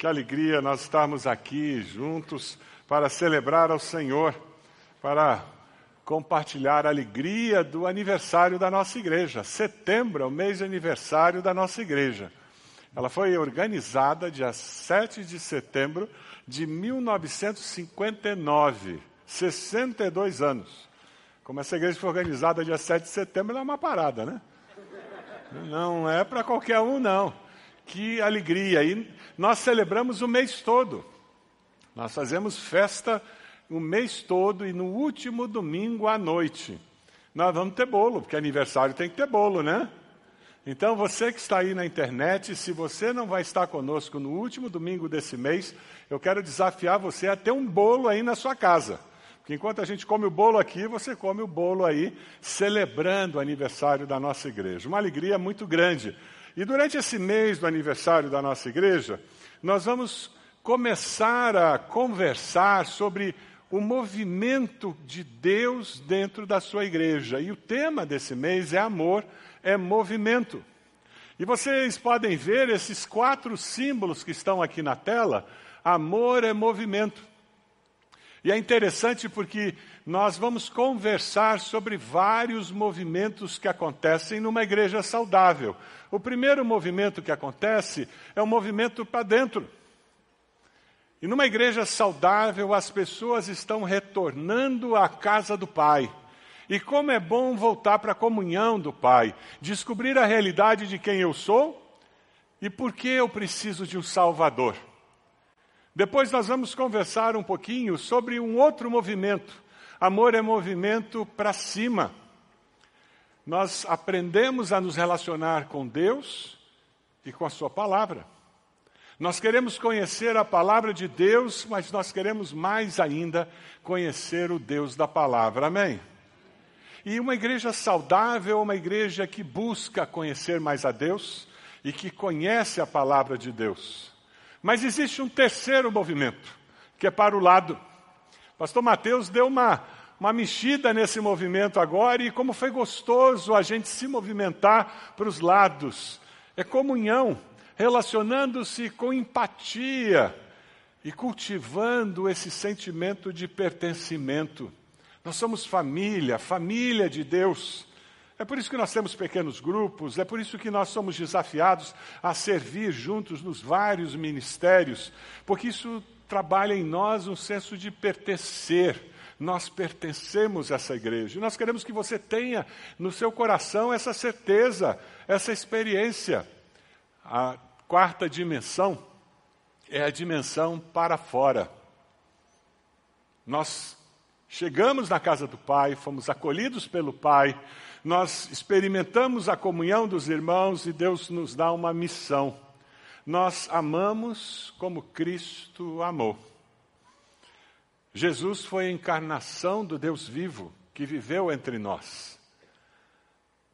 Que alegria nós estarmos aqui juntos para celebrar ao Senhor, para compartilhar a alegria do aniversário da nossa igreja. Setembro é o mês de aniversário da nossa igreja. Ela foi organizada dia 7 de setembro de 1959, 62 anos. Como essa igreja foi organizada dia 7 de setembro, ela é uma parada, né? Não é para qualquer um, não. Que alegria! E nós celebramos o mês todo. Nós fazemos festa o mês todo e no último domingo à noite. Nós vamos ter bolo, porque aniversário tem que ter bolo, né? Então, você que está aí na internet, se você não vai estar conosco no último domingo desse mês, eu quero desafiar você a ter um bolo aí na sua casa. Porque enquanto a gente come o bolo aqui, você come o bolo aí, celebrando o aniversário da nossa igreja. Uma alegria muito grande. E durante esse mês do aniversário da nossa igreja, nós vamos começar a conversar sobre o movimento de Deus dentro da sua igreja. E o tema desse mês é amor, é movimento. E vocês podem ver esses quatro símbolos que estão aqui na tela. Amor é movimento. E é interessante porque nós vamos conversar sobre vários movimentos que acontecem numa igreja saudável. O primeiro movimento que acontece é o movimento para dentro. E numa igreja saudável, as pessoas estão retornando à casa do Pai. E como é bom voltar para a comunhão do Pai, descobrir a realidade de quem eu sou e por que eu preciso de um Salvador. Depois nós vamos conversar um pouquinho sobre um outro movimento. Amor é movimento para cima. Nós aprendemos a nos relacionar com Deus e com a Sua palavra. Nós queremos conhecer a palavra de Deus, mas nós queremos mais ainda conhecer o Deus da palavra. Amém? E uma igreja saudável é uma igreja que busca conhecer mais a Deus e que conhece a palavra de Deus. Mas existe um terceiro movimento, que é para o lado. Pastor Mateus deu uma, uma mexida nesse movimento agora e como foi gostoso a gente se movimentar para os lados. É comunhão relacionando-se com empatia e cultivando esse sentimento de pertencimento. Nós somos família, família de Deus. É por isso que nós temos pequenos grupos, é por isso que nós somos desafiados a servir juntos nos vários ministérios, porque isso trabalha em nós um senso de pertencer. Nós pertencemos a essa igreja. E nós queremos que você tenha no seu coração essa certeza, essa experiência. A quarta dimensão é a dimensão para fora. Nós chegamos na casa do Pai, fomos acolhidos pelo Pai, nós experimentamos a comunhão dos irmãos e Deus nos dá uma missão. Nós amamos como Cristo amou. Jesus foi a encarnação do Deus vivo que viveu entre nós.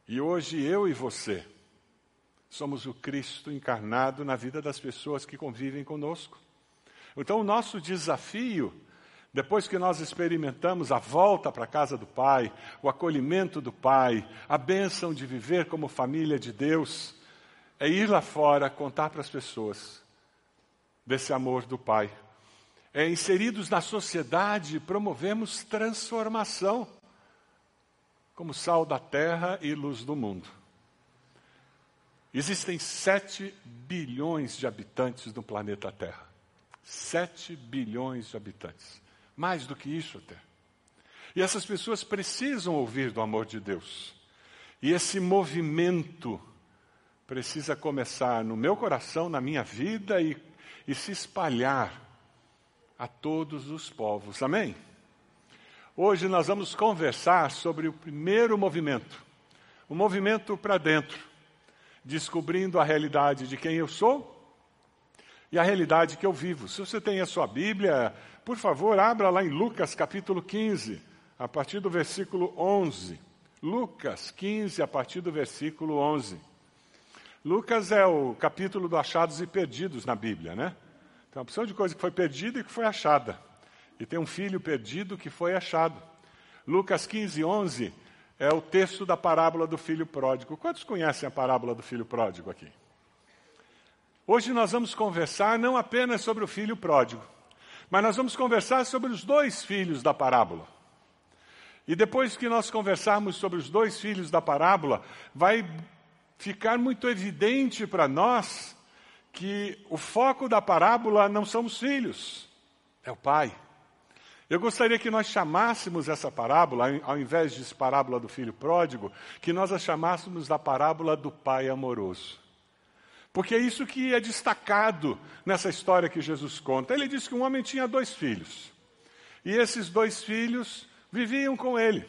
E hoje eu e você Somos o Cristo encarnado na vida das pessoas que convivem conosco. Então, o nosso desafio, depois que nós experimentamos a volta para a casa do Pai, o acolhimento do Pai, a bênção de viver como família de Deus, é ir lá fora contar para as pessoas desse amor do Pai. É, inseridos na sociedade, promovemos transformação como sal da terra e luz do mundo. Existem 7 bilhões de habitantes no planeta Terra. 7 bilhões de habitantes. Mais do que isso até. E essas pessoas precisam ouvir do amor de Deus. E esse movimento precisa começar no meu coração, na minha vida e, e se espalhar a todos os povos. Amém? Hoje nós vamos conversar sobre o primeiro movimento, o movimento para dentro descobrindo a realidade de quem eu sou e a realidade que eu vivo. Se você tem a sua Bíblia, por favor, abra lá em Lucas capítulo 15, a partir do versículo 11. Lucas 15, a partir do versículo 11. Lucas é o capítulo do achados e perdidos na Bíblia, né? Tem uma opção de coisa que foi perdida e que foi achada. E tem um filho perdido que foi achado. Lucas 15, 11 é o texto da parábola do filho pródigo. Quantos conhecem a parábola do filho pródigo aqui? Hoje nós vamos conversar não apenas sobre o filho pródigo, mas nós vamos conversar sobre os dois filhos da parábola. E depois que nós conversarmos sobre os dois filhos da parábola, vai ficar muito evidente para nós que o foco da parábola não são os filhos, é o pai. Eu gostaria que nós chamássemos essa parábola, ao invés de parábola do filho pródigo, que nós a chamássemos da parábola do pai amoroso. Porque é isso que é destacado nessa história que Jesus conta. Ele diz que um homem tinha dois filhos. E esses dois filhos viviam com ele.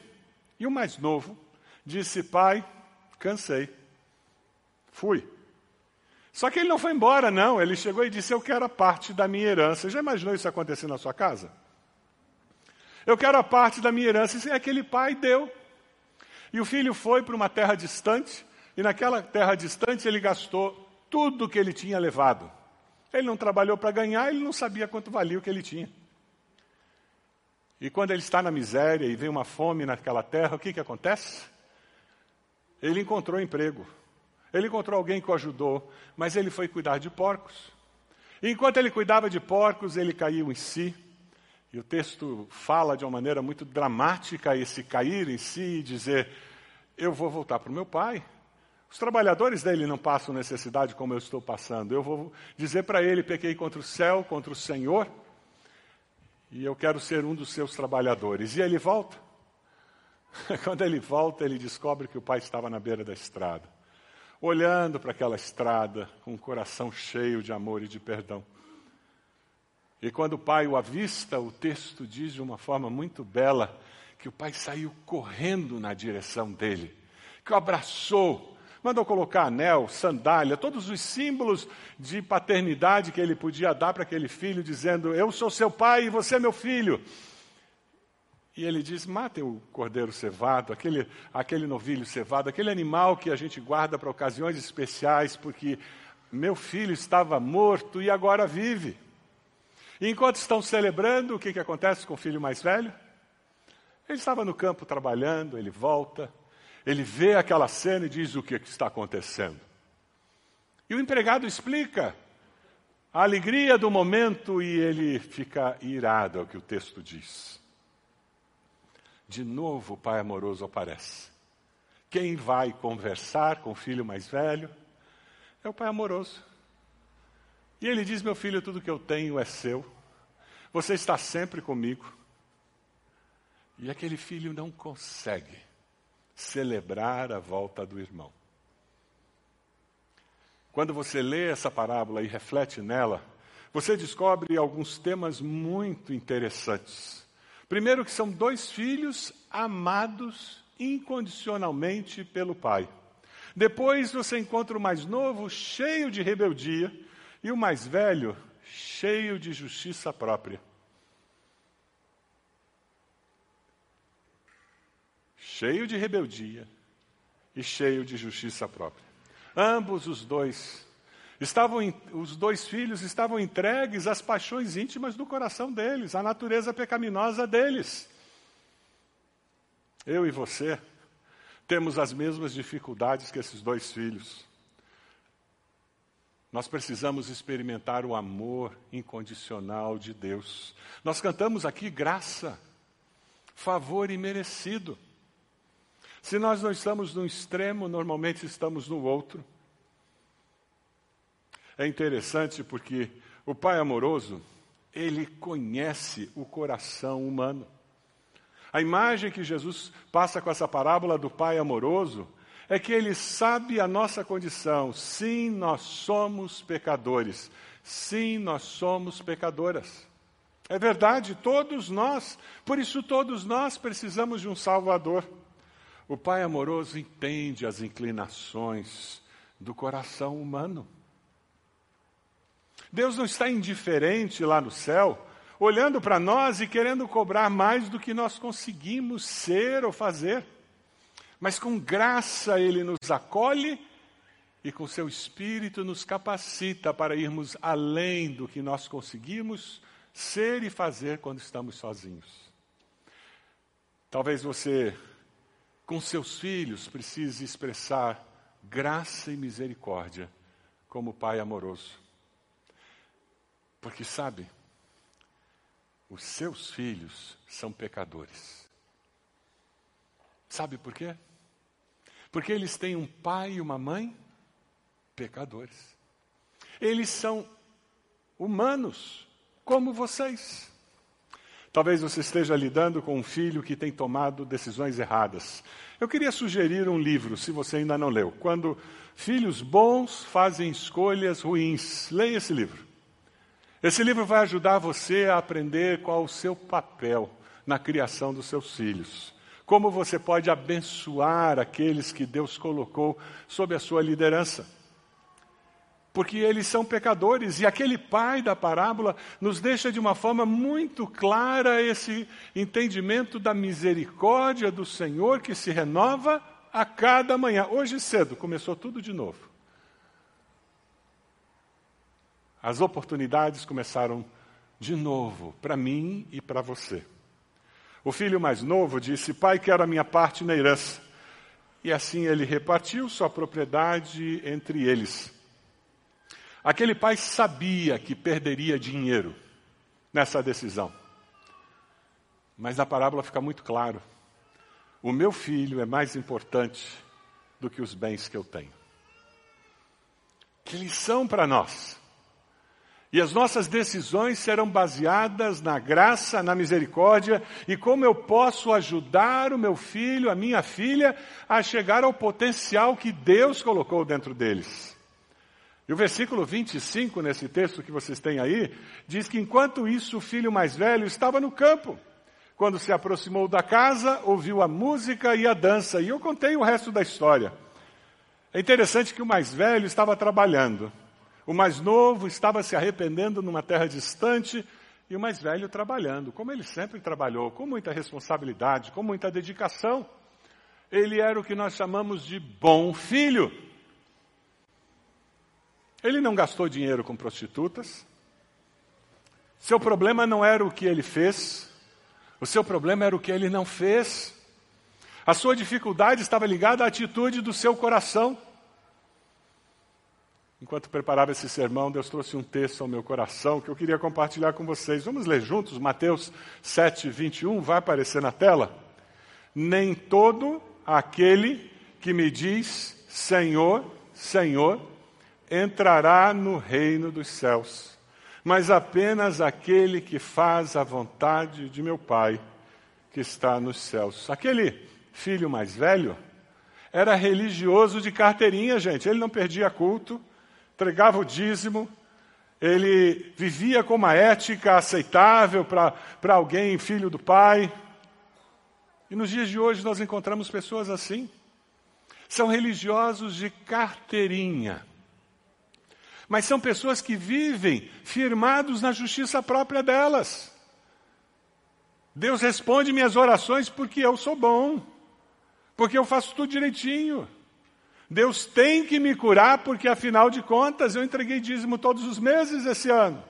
E o mais novo disse: Pai, cansei. Fui. Só que ele não foi embora, não. Ele chegou e disse: Eu quero a parte da minha herança. Já imaginou isso acontecer na sua casa? Eu quero a parte da minha herança. E aquele pai deu. E o filho foi para uma terra distante. E naquela terra distante ele gastou tudo que ele tinha levado. Ele não trabalhou para ganhar, ele não sabia quanto valia o que ele tinha. E quando ele está na miséria e vem uma fome naquela terra, o que, que acontece? Ele encontrou emprego. Ele encontrou alguém que o ajudou, mas ele foi cuidar de porcos. E enquanto ele cuidava de porcos, ele caiu em si. E o texto fala de uma maneira muito dramática esse cair em si e dizer: Eu vou voltar para o meu pai, os trabalhadores dele não passam necessidade como eu estou passando. Eu vou dizer para ele: pequei contra o céu, contra o Senhor, e eu quero ser um dos seus trabalhadores. E ele volta. Quando ele volta, ele descobre que o pai estava na beira da estrada, olhando para aquela estrada com o coração cheio de amor e de perdão. E quando o pai o avista, o texto diz de uma forma muito bela que o pai saiu correndo na direção dele, que o abraçou, mandou colocar anel, sandália, todos os símbolos de paternidade que ele podia dar para aquele filho, dizendo: Eu sou seu pai e você é meu filho. E ele diz: matem o cordeiro cevado, aquele, aquele novilho cevado, aquele animal que a gente guarda para ocasiões especiais, porque meu filho estava morto e agora vive. E enquanto estão celebrando, o que, que acontece com o filho mais velho? Ele estava no campo trabalhando, ele volta, ele vê aquela cena e diz o que, que está acontecendo. E o empregado explica a alegria do momento e ele fica irado, é o que o texto diz. De novo o pai amoroso aparece. Quem vai conversar com o filho mais velho é o pai amoroso. E ele diz: Meu filho, tudo que eu tenho é seu. Você está sempre comigo. E aquele filho não consegue celebrar a volta do irmão. Quando você lê essa parábola e reflete nela, você descobre alguns temas muito interessantes. Primeiro, que são dois filhos amados incondicionalmente pelo pai. Depois, você encontra o mais novo cheio de rebeldia e o mais velho cheio de justiça própria. Cheio de rebeldia e cheio de justiça própria. Ambos os dois estavam os dois filhos estavam entregues às paixões íntimas do coração deles, à natureza pecaminosa deles. Eu e você temos as mesmas dificuldades que esses dois filhos. Nós precisamos experimentar o amor incondicional de Deus. Nós cantamos aqui graça, favor imerecido. Se nós não estamos no extremo, normalmente estamos no outro. É interessante porque o Pai amoroso, ele conhece o coração humano. A imagem que Jesus passa com essa parábola do Pai amoroso é que ele sabe a nossa condição. Sim, nós somos pecadores. Sim, nós somos pecadoras. É verdade, todos nós. Por isso, todos nós precisamos de um Salvador. O Pai amoroso entende as inclinações do coração humano. Deus não está indiferente lá no céu, olhando para nós e querendo cobrar mais do que nós conseguimos ser ou fazer. Mas com graça Ele nos acolhe e com seu Espírito nos capacita para irmos além do que nós conseguimos ser e fazer quando estamos sozinhos. Talvez você com seus filhos precise expressar graça e misericórdia como pai amoroso. Porque sabe, os seus filhos são pecadores. Sabe por quê? Porque eles têm um pai e uma mãe pecadores. Eles são humanos, como vocês. Talvez você esteja lidando com um filho que tem tomado decisões erradas. Eu queria sugerir um livro, se você ainda não leu. Quando filhos bons fazem escolhas ruins. Leia esse livro. Esse livro vai ajudar você a aprender qual o seu papel na criação dos seus filhos. Como você pode abençoar aqueles que Deus colocou sob a sua liderança porque eles são pecadores. E aquele pai da parábola nos deixa de uma forma muito clara esse entendimento da misericórdia do Senhor que se renova a cada manhã. Hoje cedo começou tudo de novo. As oportunidades começaram de novo para mim e para você. O filho mais novo disse: Pai, quero a minha parte na herança. E assim ele repartiu sua propriedade entre eles. Aquele pai sabia que perderia dinheiro nessa decisão. Mas na parábola fica muito claro: o meu filho é mais importante do que os bens que eu tenho. Que lição para nós! E as nossas decisões serão baseadas na graça, na misericórdia e como eu posso ajudar o meu filho, a minha filha, a chegar ao potencial que Deus colocou dentro deles. E o versículo 25, nesse texto que vocês têm aí, diz que enquanto isso o filho mais velho estava no campo. Quando se aproximou da casa, ouviu a música e a dança. E eu contei o resto da história. É interessante que o mais velho estava trabalhando. O mais novo estava se arrependendo numa terra distante e o mais velho trabalhando, como ele sempre trabalhou, com muita responsabilidade, com muita dedicação. Ele era o que nós chamamos de bom filho. Ele não gastou dinheiro com prostitutas. Seu problema não era o que ele fez, o seu problema era o que ele não fez. A sua dificuldade estava ligada à atitude do seu coração. Enquanto preparava esse sermão, Deus trouxe um texto ao meu coração que eu queria compartilhar com vocês. Vamos ler juntos Mateus 7, 21, vai aparecer na tela. Nem todo aquele que me diz Senhor, Senhor, entrará no reino dos céus, mas apenas aquele que faz a vontade de meu Pai que está nos céus. Aquele filho mais velho era religioso de carteirinha, gente. Ele não perdia culto, entregava o dízimo, ele vivia com uma ética aceitável para alguém, filho do pai. E nos dias de hoje nós encontramos pessoas assim. São religiosos de carteirinha mas são pessoas que vivem firmados na justiça própria delas. Deus responde minhas orações porque eu sou bom, porque eu faço tudo direitinho. Deus tem que me curar porque, afinal de contas, eu entreguei dízimo todos os meses esse ano.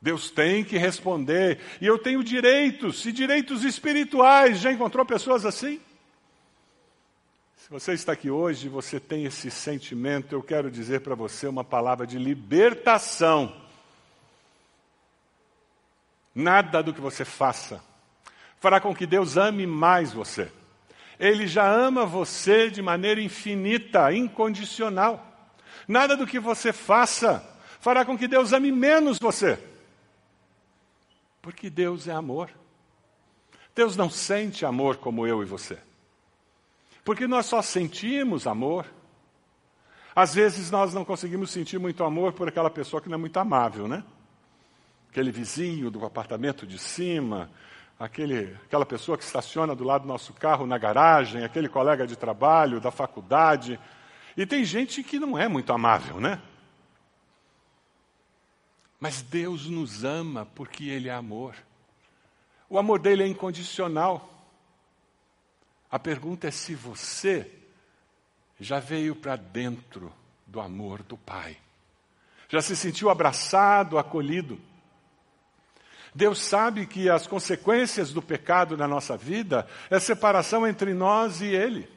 Deus tem que responder, e eu tenho direitos, e direitos espirituais. Já encontrou pessoas assim? Se você está aqui hoje você tem esse sentimento, eu quero dizer para você uma palavra de libertação. Nada do que você faça fará com que Deus ame mais você. Ele já ama você de maneira infinita, incondicional. Nada do que você faça fará com que Deus ame menos você. Porque Deus é amor. Deus não sente amor como eu e você. Porque nós só sentimos amor. Às vezes nós não conseguimos sentir muito amor por aquela pessoa que não é muito amável, né? Aquele vizinho do apartamento de cima, aquele, aquela pessoa que estaciona do lado do nosso carro na garagem, aquele colega de trabalho, da faculdade. E tem gente que não é muito amável, né? Mas Deus nos ama porque Ele é amor. O amor dele é incondicional. A pergunta é se você já veio para dentro do amor do Pai. Já se sentiu abraçado, acolhido. Deus sabe que as consequências do pecado na nossa vida é separação entre nós e Ele.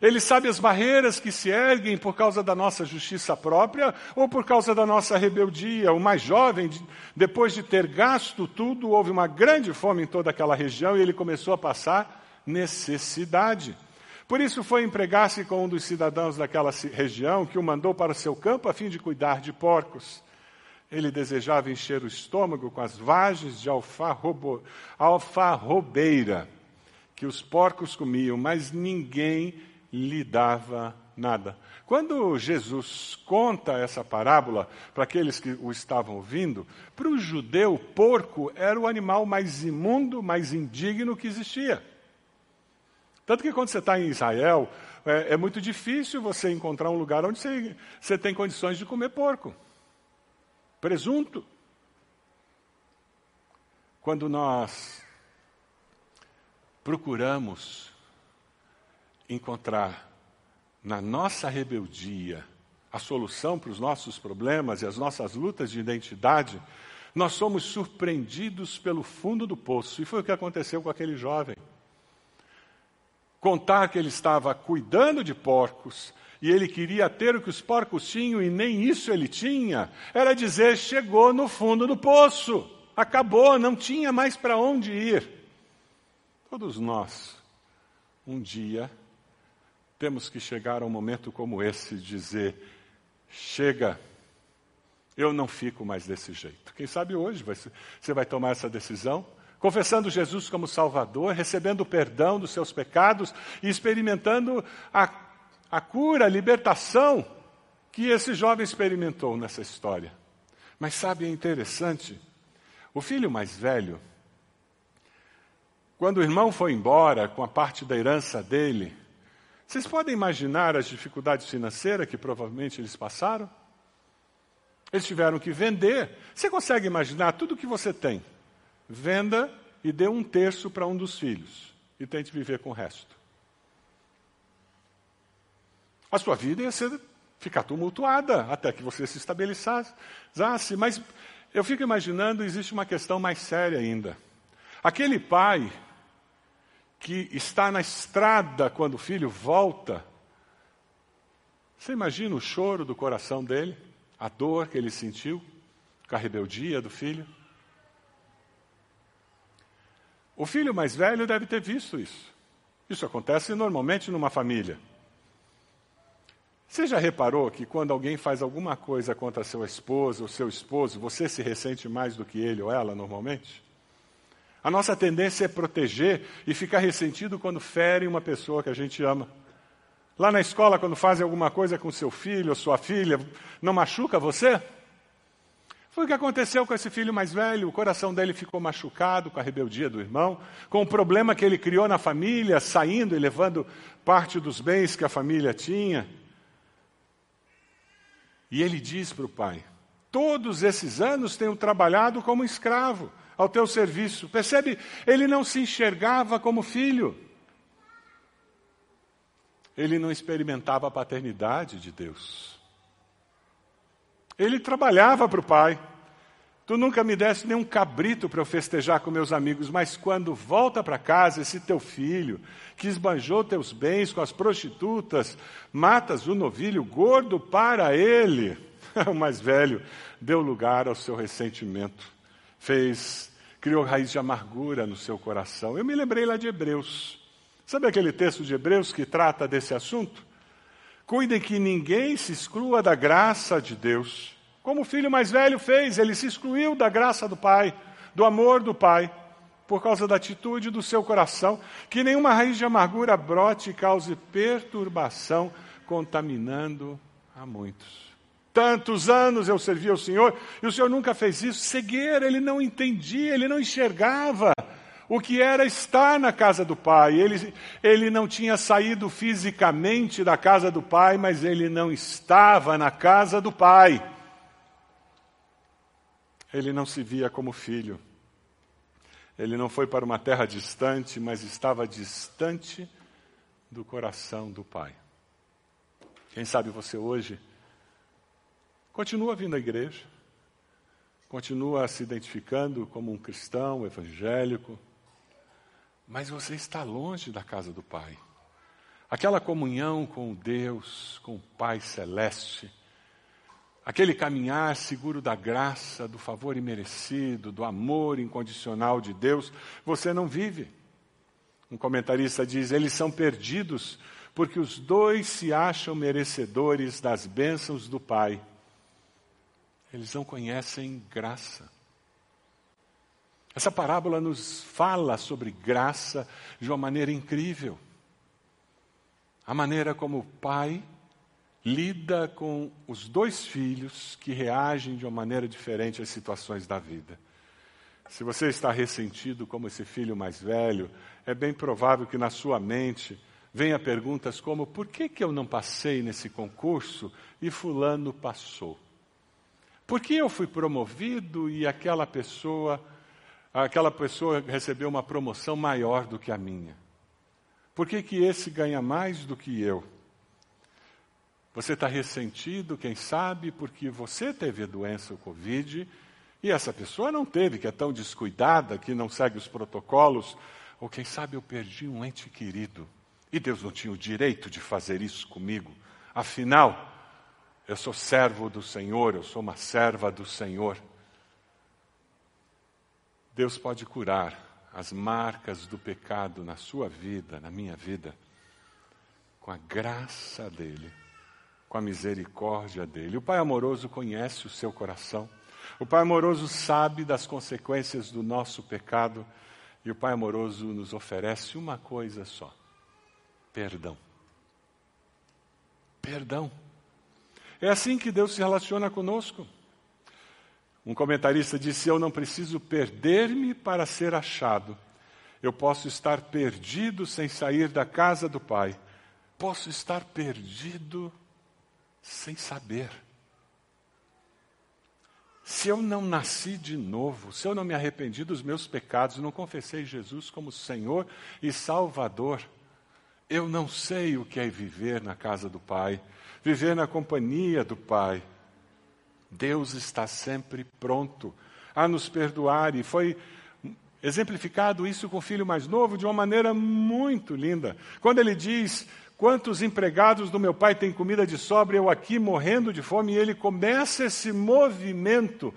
Ele sabe as barreiras que se erguem por causa da nossa justiça própria ou por causa da nossa rebeldia. O mais jovem, depois de ter gasto tudo, houve uma grande fome em toda aquela região e ele começou a passar necessidade. Por isso foi empregar-se com um dos cidadãos daquela região que o mandou para o seu campo a fim de cuidar de porcos. Ele desejava encher o estômago com as vagens de alfarrobeira que os porcos comiam, mas ninguém lhe dava nada. Quando Jesus conta essa parábola para aqueles que o estavam ouvindo, para o judeu, porco era o animal mais imundo, mais indigno que existia. Tanto que quando você está em Israel, é, é, muito difícil você encontrar um lugar onde você, você tem condições de comer porco. Presunto. Quando nós procuramos encontrar na nossa rebeldia a solução para os nossos problemas e as nossas lutas de identidade, nós somos surpreendidos pelo fundo do poço. E foi o que aconteceu com aquele jovem. Contar que ele estava cuidando de porcos e ele queria ter o que os porcos tinham e nem isso ele tinha, era dizer: chegou no fundo do poço, acabou, não tinha mais para onde ir. Todos nós, um dia, temos que chegar a um momento como esse e dizer: chega, eu não fico mais desse jeito. Quem sabe hoje você vai tomar essa decisão, confessando Jesus como Salvador, recebendo o perdão dos seus pecados e experimentando a, a cura, a libertação que esse jovem experimentou nessa história. Mas sabe, é interessante, o filho mais velho, quando o irmão foi embora com a parte da herança dele, vocês podem imaginar as dificuldades financeiras que provavelmente eles passaram? Eles tiveram que vender. Você consegue imaginar tudo que você tem? Venda e dê um terço para um dos filhos e tente viver com o resto. A sua vida ia ser, ficar tumultuada até que você se estabilizasse. Mas eu fico imaginando, existe uma questão mais séria ainda. Aquele pai que está na estrada quando o filho volta. Você imagina o choro do coração dele, a dor que ele sentiu com a rebeldia do filho? O filho mais velho deve ter visto isso. Isso acontece normalmente numa família. Você já reparou que quando alguém faz alguma coisa contra sua esposa ou seu esposo, você se ressente mais do que ele ou ela normalmente? A nossa tendência é proteger e ficar ressentido quando ferem uma pessoa que a gente ama. Lá na escola, quando fazem alguma coisa com seu filho ou sua filha, não machuca você? Foi o que aconteceu com esse filho mais velho. O coração dele ficou machucado com a rebeldia do irmão, com o problema que ele criou na família, saindo e levando parte dos bens que a família tinha. E ele diz para o pai: Todos esses anos tenho trabalhado como escravo ao teu serviço. Percebe? Ele não se enxergava como filho. Ele não experimentava a paternidade de Deus. Ele trabalhava para o pai. Tu nunca me deste nenhum cabrito para eu festejar com meus amigos, mas quando volta para casa esse teu filho, que esbanjou teus bens com as prostitutas, matas o novilho gordo para ele, o mais velho, deu lugar ao seu ressentimento, fez criou raiz de amargura no seu coração. Eu me lembrei lá de Hebreus. Sabe aquele texto de Hebreus que trata desse assunto? Cuidem que ninguém se exclua da graça de Deus. Como o filho mais velho fez, ele se excluiu da graça do pai, do amor do pai, por causa da atitude do seu coração. Que nenhuma raiz de amargura brote e cause perturbação, contaminando a muitos. Tantos anos eu servi ao Senhor e o Senhor nunca fez isso. Cegueira, ele não entendia, ele não enxergava o que era estar na casa do Pai. Ele, ele não tinha saído fisicamente da casa do Pai, mas ele não estava na casa do Pai. Ele não se via como filho. Ele não foi para uma terra distante, mas estava distante do coração do Pai. Quem sabe você hoje Continua vindo à igreja, continua se identificando como um cristão evangélico, mas você está longe da casa do Pai. aquela comunhão com Deus, com o Pai Celeste, aquele caminhar seguro da graça, do favor imerecido, do amor incondicional de Deus, você não vive. Um comentarista diz: eles são perdidos porque os dois se acham merecedores das bênçãos do Pai. Eles não conhecem graça. Essa parábola nos fala sobre graça de uma maneira incrível. A maneira como o pai lida com os dois filhos que reagem de uma maneira diferente às situações da vida. Se você está ressentido como esse filho mais velho, é bem provável que na sua mente venha perguntas como: por que, que eu não passei nesse concurso e Fulano passou? Por que eu fui promovido e aquela pessoa, aquela pessoa recebeu uma promoção maior do que a minha? Por que, que esse ganha mais do que eu? Você está ressentido, quem sabe, porque você teve a doença, o Covid, e essa pessoa não teve, que é tão descuidada, que não segue os protocolos. Ou quem sabe eu perdi um ente querido. E Deus não tinha o direito de fazer isso comigo. Afinal, eu sou servo do Senhor, eu sou uma serva do Senhor. Deus pode curar as marcas do pecado na sua vida, na minha vida, com a graça dEle com a misericórdia dele. O Pai amoroso conhece o seu coração. O Pai amoroso sabe das consequências do nosso pecado. E o Pai amoroso nos oferece uma coisa só: perdão. Perdão. É assim que Deus se relaciona conosco. Um comentarista disse: Eu não preciso perder-me para ser achado. Eu posso estar perdido sem sair da casa do Pai. Posso estar perdido sem saber. Se eu não nasci de novo, se eu não me arrependi dos meus pecados, não confessei Jesus como Senhor e Salvador, eu não sei o que é viver na casa do Pai, viver na companhia do Pai. Deus está sempre pronto a nos perdoar e foi exemplificado isso com o filho mais novo de uma maneira muito linda. Quando ele diz: Quantos empregados do meu pai têm comida de sobra, eu aqui morrendo de fome? E ele começa esse movimento.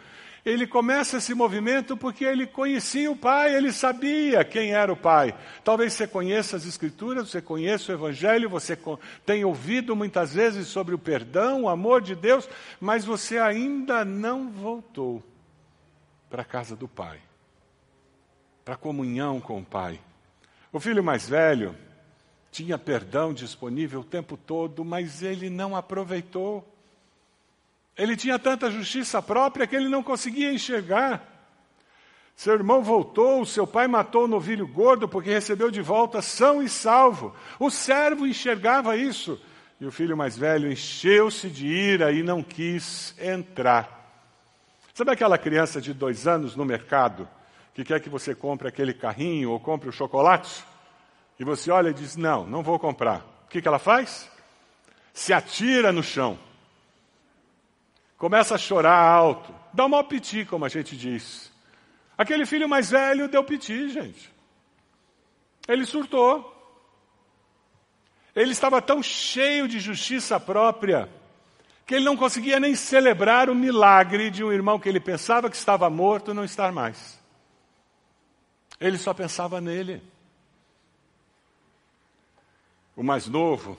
Ele começa esse movimento porque ele conhecia o pai, ele sabia quem era o pai. Talvez você conheça as escrituras, você conheça o evangelho, você tenha ouvido muitas vezes sobre o perdão, o amor de Deus, mas você ainda não voltou para a casa do pai, para a comunhão com o pai. O filho mais velho, tinha perdão disponível o tempo todo, mas ele não aproveitou. Ele tinha tanta justiça própria que ele não conseguia enxergar. Seu irmão voltou, seu pai matou o novilho gordo porque recebeu de volta são e salvo. O servo enxergava isso. E o filho mais velho encheu-se de ira e não quis entrar. Sabe aquela criança de dois anos no mercado que quer que você compre aquele carrinho ou compre o chocolate? E você olha e diz: Não, não vou comprar. O que, que ela faz? Se atira no chão. Começa a chorar alto. Dá um piti, como a gente diz. Aquele filho mais velho deu piti, gente. Ele surtou. Ele estava tão cheio de justiça própria que ele não conseguia nem celebrar o milagre de um irmão que ele pensava que estava morto não estar mais. Ele só pensava nele. O mais novo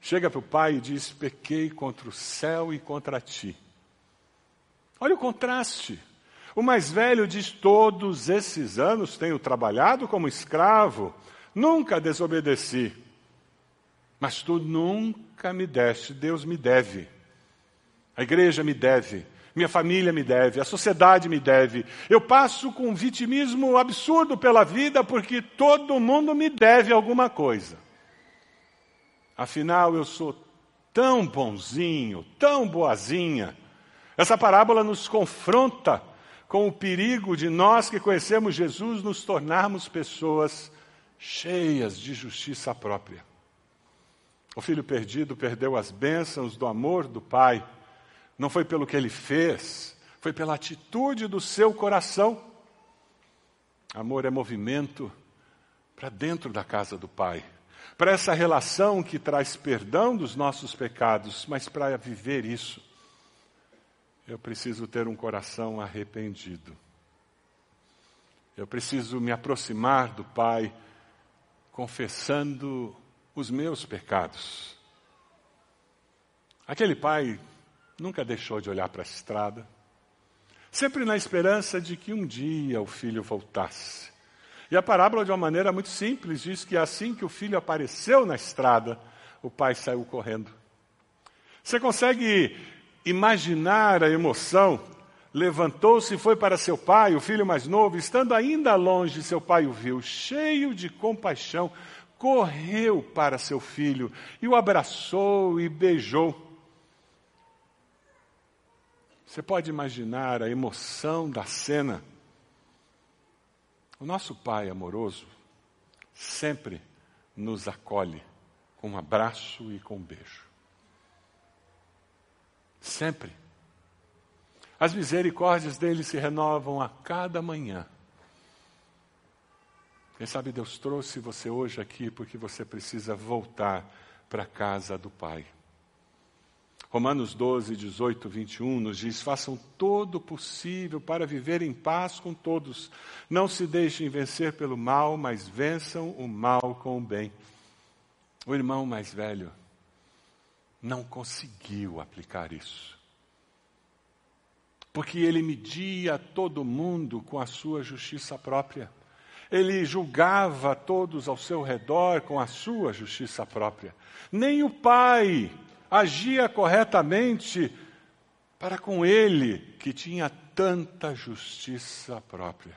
chega para o pai e diz: Pequei contra o céu e contra ti. Olha o contraste. O mais velho diz: Todos esses anos tenho trabalhado como escravo, nunca desobedeci. Mas tu nunca me deste, Deus me deve. A igreja me deve, minha família me deve, a sociedade me deve. Eu passo com um vitimismo absurdo pela vida porque todo mundo me deve alguma coisa. Afinal, eu sou tão bonzinho, tão boazinha. Essa parábola nos confronta com o perigo de nós que conhecemos Jesus nos tornarmos pessoas cheias de justiça própria. O filho perdido perdeu as bênçãos do amor do pai. Não foi pelo que ele fez, foi pela atitude do seu coração. Amor é movimento para dentro da casa do pai. para essa relação que traz perdão dos nossos pecados, mas para viver isso, eu preciso ter um coração arrependido. Eu preciso me aproximar do Pai confessando os meus pecados. Aquele pai nunca deixou de olhar para a estrada, sempre na esperança de que um dia o filho voltasse. E a parábola, de uma maneira muito simples, diz que assim que o filho apareceu na estrada, o pai saiu correndo. Você consegue imaginar a emoção? Levantou-se e foi para seu pai, o filho mais novo, estando ainda longe, seu pai o viu, cheio de compaixão, correu para seu filho e o abraçou e beijou. Você pode imaginar a emoção da cena. O nosso Pai amoroso sempre nos acolhe com um abraço e com um beijo. Sempre. As misericórdias dele se renovam a cada manhã. Quem sabe Deus trouxe você hoje aqui porque você precisa voltar para a casa do Pai. Romanos 12, 18, 21 nos diz: façam todo o possível para viver em paz com todos. Não se deixem vencer pelo mal, mas vençam o mal com o bem. O irmão mais velho não conseguiu aplicar isso. Porque ele media todo mundo com a sua justiça própria. Ele julgava todos ao seu redor com a sua justiça própria. Nem o pai agia corretamente para com ele, que tinha tanta justiça própria.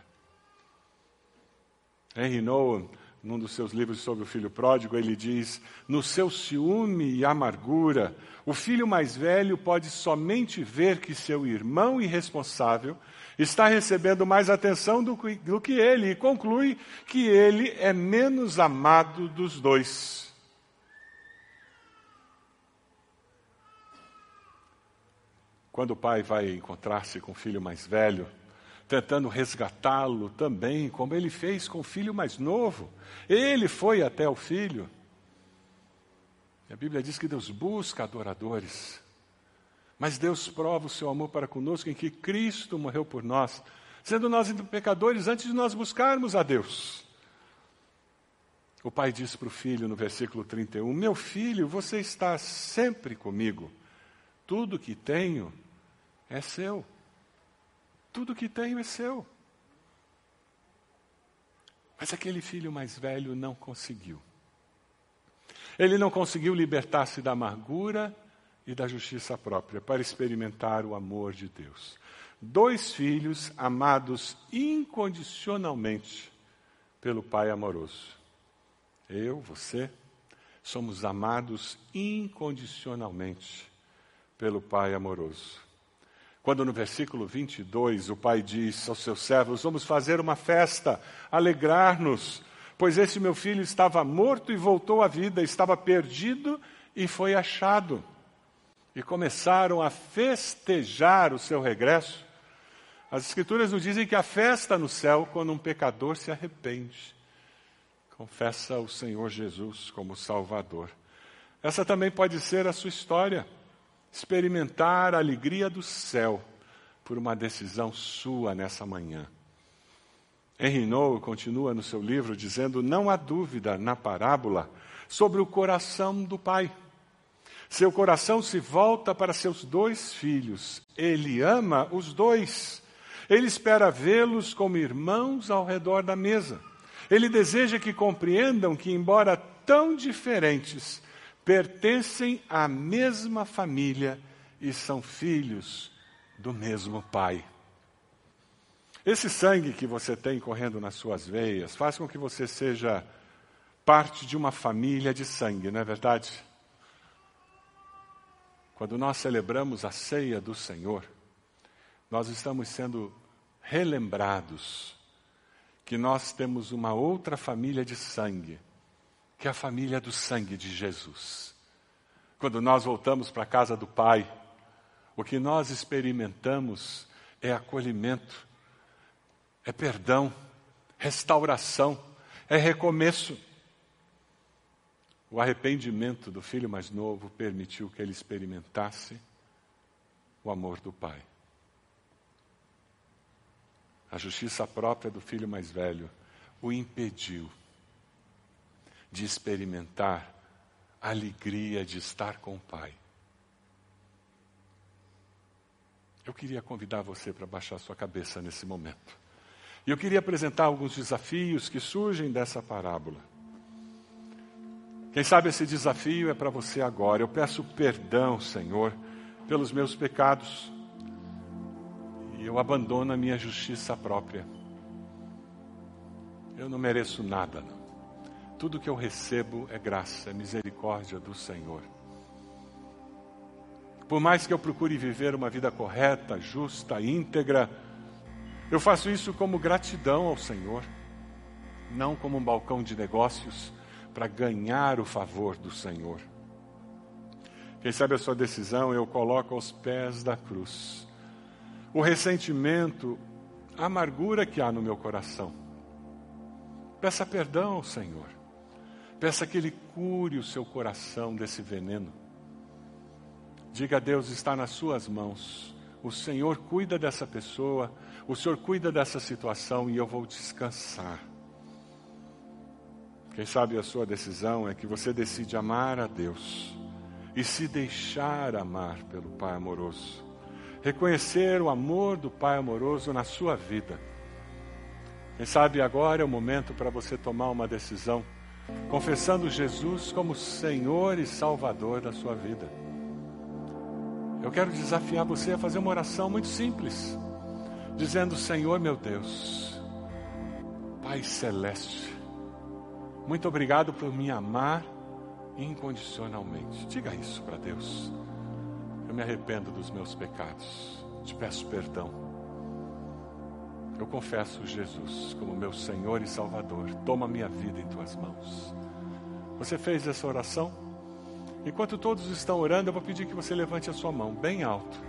Henry Noah, num dos seus livros sobre o filho pródigo, ele diz: No seu ciúme e amargura, o filho mais velho pode somente ver que seu irmão irresponsável está recebendo mais atenção do que, do que ele e conclui que ele é menos amado dos dois. Quando o pai vai encontrar-se com o filho mais velho, tentando resgatá-lo também, como ele fez com o filho mais novo, ele foi até o filho. E a Bíblia diz que Deus busca adoradores. Mas Deus prova o seu amor para conosco em que Cristo morreu por nós, sendo nós pecadores antes de nós buscarmos a Deus. O pai disse para o filho no versículo 31: Meu filho, você está sempre comigo. Tudo que tenho é seu. Tudo que tenho é seu. Mas aquele filho mais velho não conseguiu. Ele não conseguiu libertar-se da amargura e da justiça própria para experimentar o amor de Deus. Dois filhos amados incondicionalmente pelo Pai amoroso. Eu, você, somos amados incondicionalmente pelo Pai amoroso. Quando no versículo 22 o pai diz aos seus servos: Vamos fazer uma festa, alegrar-nos, pois esse meu filho estava morto e voltou à vida, estava perdido e foi achado. E começaram a festejar o seu regresso. As Escrituras nos dizem que a festa no céu quando um pecador se arrepende, confessa o Senhor Jesus como Salvador. Essa também pode ser a sua história experimentar a alegria do céu por uma decisão sua nessa manhã. Henry Noe continua no seu livro dizendo: Não há dúvida na parábola sobre o coração do pai. Seu coração se volta para seus dois filhos. Ele ama os dois. Ele espera vê-los como irmãos ao redor da mesa. Ele deseja que compreendam que, embora tão diferentes, pertencem à mesma família e são filhos do mesmo pai. Esse sangue que você tem correndo nas suas veias faz com que você seja parte de uma família de sangue, não é verdade? Quando nós celebramos a ceia do Senhor, nós estamos sendo relembrados que nós temos uma outra família de sangue que é a família do sangue de Jesus. Quando nós voltamos para a casa do Pai, o que nós experimentamos é acolhimento, é perdão, restauração, é recomeço. o arrependimento do filho mais novo permitiu que ele experimentasse o amor do pai. A justiça própria do filho mais velho o impediu de experimentar a alegria de estar com o pai. Eu queria convidar você para baixar sua cabeça nesse momento. E eu queria apresentar alguns desafios que surgem dessa parábola. Quem sabe esse desafio é para você agora. Eu peço perdão, Senhor, pelos meus pecados. E eu abandono a minha justiça própria. Eu não mereço nada, não. Tudo que eu recebo é graça, é misericórdia do Senhor. Por mais que eu procure viver uma vida correta, justa, íntegra, eu faço isso como gratidão ao Senhor, não como um balcão de negócios para ganhar o favor do Senhor. Quem sabe a sua decisão eu coloco aos pés da cruz. O ressentimento, a amargura que há no meu coração. Peça perdão ao Senhor. Peça que Ele cure o seu coração desse veneno. Diga a Deus: está nas Suas mãos. O Senhor cuida dessa pessoa, o Senhor cuida dessa situação e eu vou descansar. Quem sabe a sua decisão é que você decide amar a Deus e se deixar amar pelo Pai amoroso. Reconhecer o amor do Pai amoroso na sua vida. Quem sabe agora é o momento para você tomar uma decisão, confessando Jesus como Senhor e Salvador da sua vida. Eu quero desafiar você a fazer uma oração muito simples, dizendo: Senhor meu Deus, Pai Celeste, muito obrigado por me amar incondicionalmente. Diga isso para Deus. Eu me arrependo dos meus pecados. Te peço perdão. Eu confesso Jesus como meu Senhor e Salvador. Toma minha vida em tuas mãos. Você fez essa oração? Enquanto todos estão orando, eu vou pedir que você levante a sua mão bem alto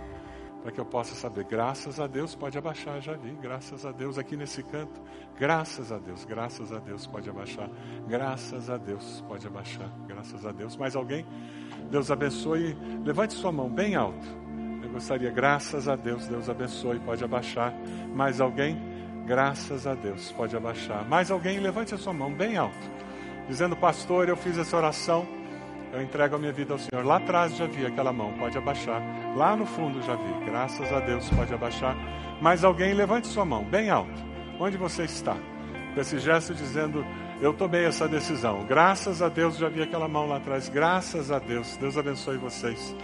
para que eu possa saber. Graças a Deus, pode abaixar, já vi. Graças a Deus aqui nesse canto. Graças a Deus, graças a Deus, pode abaixar. Graças a Deus, pode abaixar. Graças a Deus. Mais alguém? Deus abençoe. Levante sua mão bem alto. Eu gostaria, graças a Deus, Deus abençoe, pode abaixar. Mais alguém? Graças a Deus, pode abaixar. Mais alguém? Levante a sua mão bem alto. Dizendo, pastor, eu fiz essa oração eu entrego a minha vida ao Senhor. Lá atrás já vi aquela mão, pode abaixar. Lá no fundo já vi, graças a Deus, pode abaixar. Mas alguém levante sua mão, bem alto. Onde você está? Com esse gesto dizendo: Eu tomei essa decisão. Graças a Deus já vi aquela mão lá atrás. Graças a Deus. Deus abençoe vocês.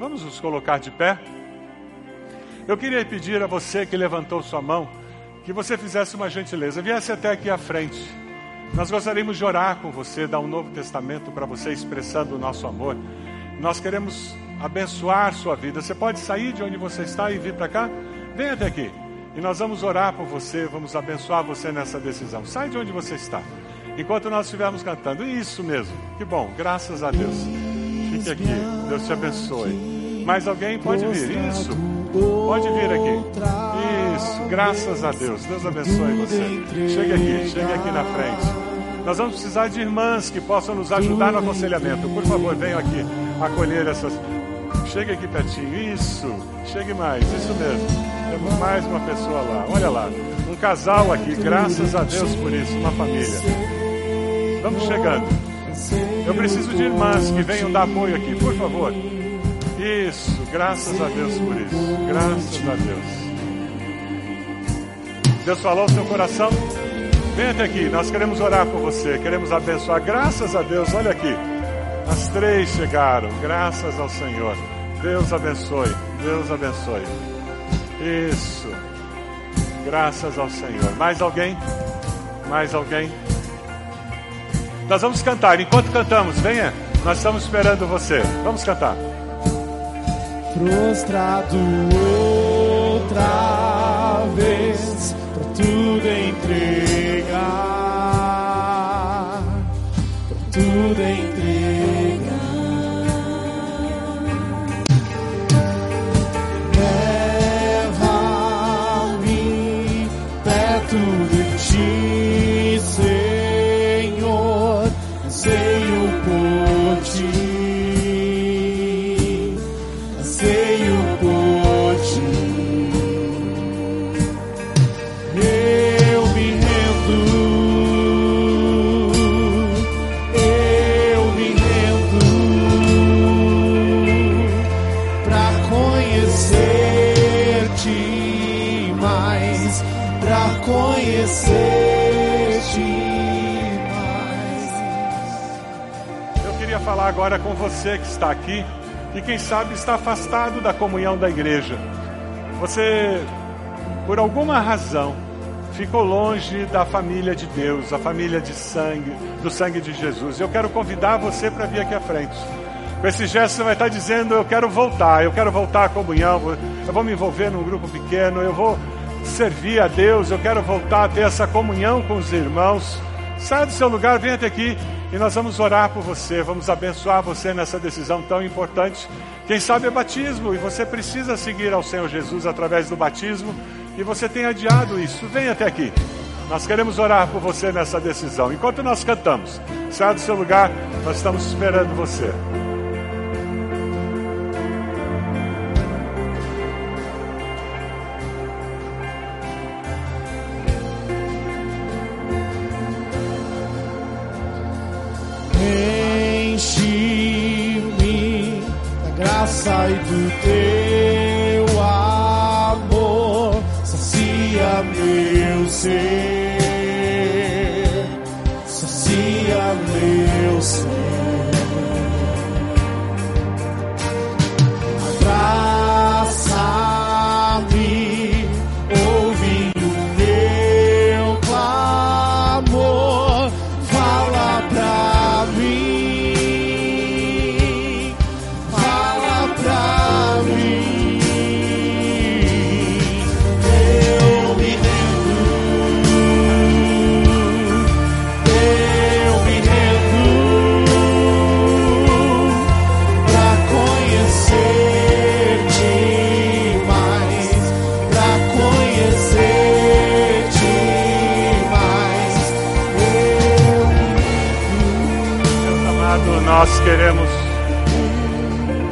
Vamos nos colocar de pé? Eu queria pedir a você que levantou sua mão que você fizesse uma gentileza, viesse até aqui à frente. Nós gostaríamos de orar com você, dar um novo testamento para você, expressando o nosso amor. Nós queremos abençoar sua vida. Você pode sair de onde você está e vir para cá? Venha até aqui. E nós vamos orar por você, vamos abençoar você nessa decisão. Sai de onde você está. Enquanto nós estivermos cantando. Isso mesmo. Que bom, graças a Deus. Fique aqui. Deus te abençoe. Mais alguém pode vir? Isso. Pode vir aqui. Isso. Graças a Deus. Deus abençoe você. Chegue aqui, chegue aqui na frente. Nós vamos precisar de irmãs que possam nos ajudar no aconselhamento. Por favor, venham aqui acolher essas. Chegue aqui pertinho. Isso. Chegue mais. Isso mesmo. Temos mais uma pessoa lá. Olha lá. Um casal aqui. Graças a Deus por isso. Uma família. Vamos chegando. Eu preciso de irmãs que venham dar apoio aqui. Por favor. Isso. Graças a Deus por isso. Graças a Deus. Deus falou ao seu coração? Vem até aqui, nós queremos orar por você, queremos abençoar. Graças a Deus, olha aqui. As três chegaram, graças ao Senhor. Deus abençoe, Deus abençoe. Isso. Graças ao Senhor. Mais alguém? Mais alguém? Nós vamos cantar. Enquanto cantamos, venha. Nós estamos esperando você. Vamos cantar. Prostrado outra vez, para tudo entregar. Você que está aqui e quem sabe está afastado da comunhão da igreja. Você, por alguma razão, ficou longe da família de Deus, a família de sangue, do sangue de Jesus. Eu quero convidar você para vir aqui à frente. Com esse gesto você vai estar dizendo: Eu quero voltar, eu quero voltar à comunhão, eu vou me envolver num grupo pequeno, eu vou servir a Deus, eu quero voltar a ter essa comunhão com os irmãos. Saia do seu lugar, venha até aqui e nós vamos orar por você, vamos abençoar você nessa decisão tão importante. Quem sabe é batismo e você precisa seguir ao Senhor Jesus através do batismo e você tem adiado isso. Venha até aqui. Nós queremos orar por você nessa decisão. Enquanto nós cantamos, saia do seu lugar, nós estamos esperando você. Graça e do teu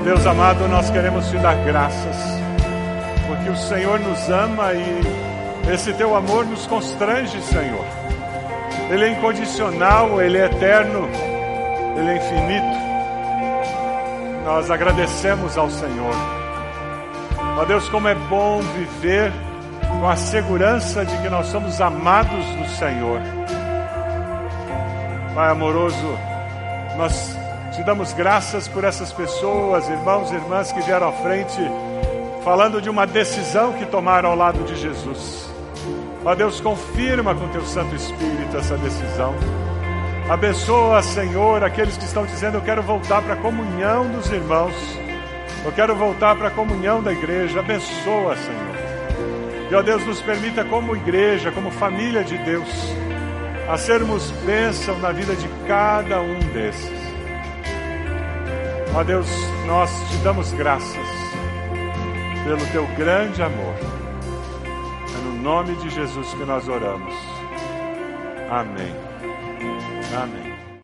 Deus amado, nós queremos te dar graças, porque o Senhor nos ama e esse teu amor nos constrange, Senhor. Ele é incondicional, ele é eterno, ele é infinito. Nós agradecemos ao Senhor. Ó Deus, como é bom viver com a segurança de que nós somos amados do Senhor. Pai amoroso, nós te damos graças por essas pessoas, irmãos e irmãs que vieram à frente, falando de uma decisão que tomaram ao lado de Jesus. Ó Deus, confirma com teu Santo Espírito essa decisão. Abençoa, Senhor, aqueles que estão dizendo: Eu quero voltar para a comunhão dos irmãos, eu quero voltar para a comunhão da igreja. Abençoa, Senhor. E, ó Deus, nos permita, como igreja, como família de Deus, a sermos bênção na vida de cada um desses. Ó Deus, nós te damos graças pelo teu grande amor. É no nome de Jesus que nós oramos. Amém. Amém.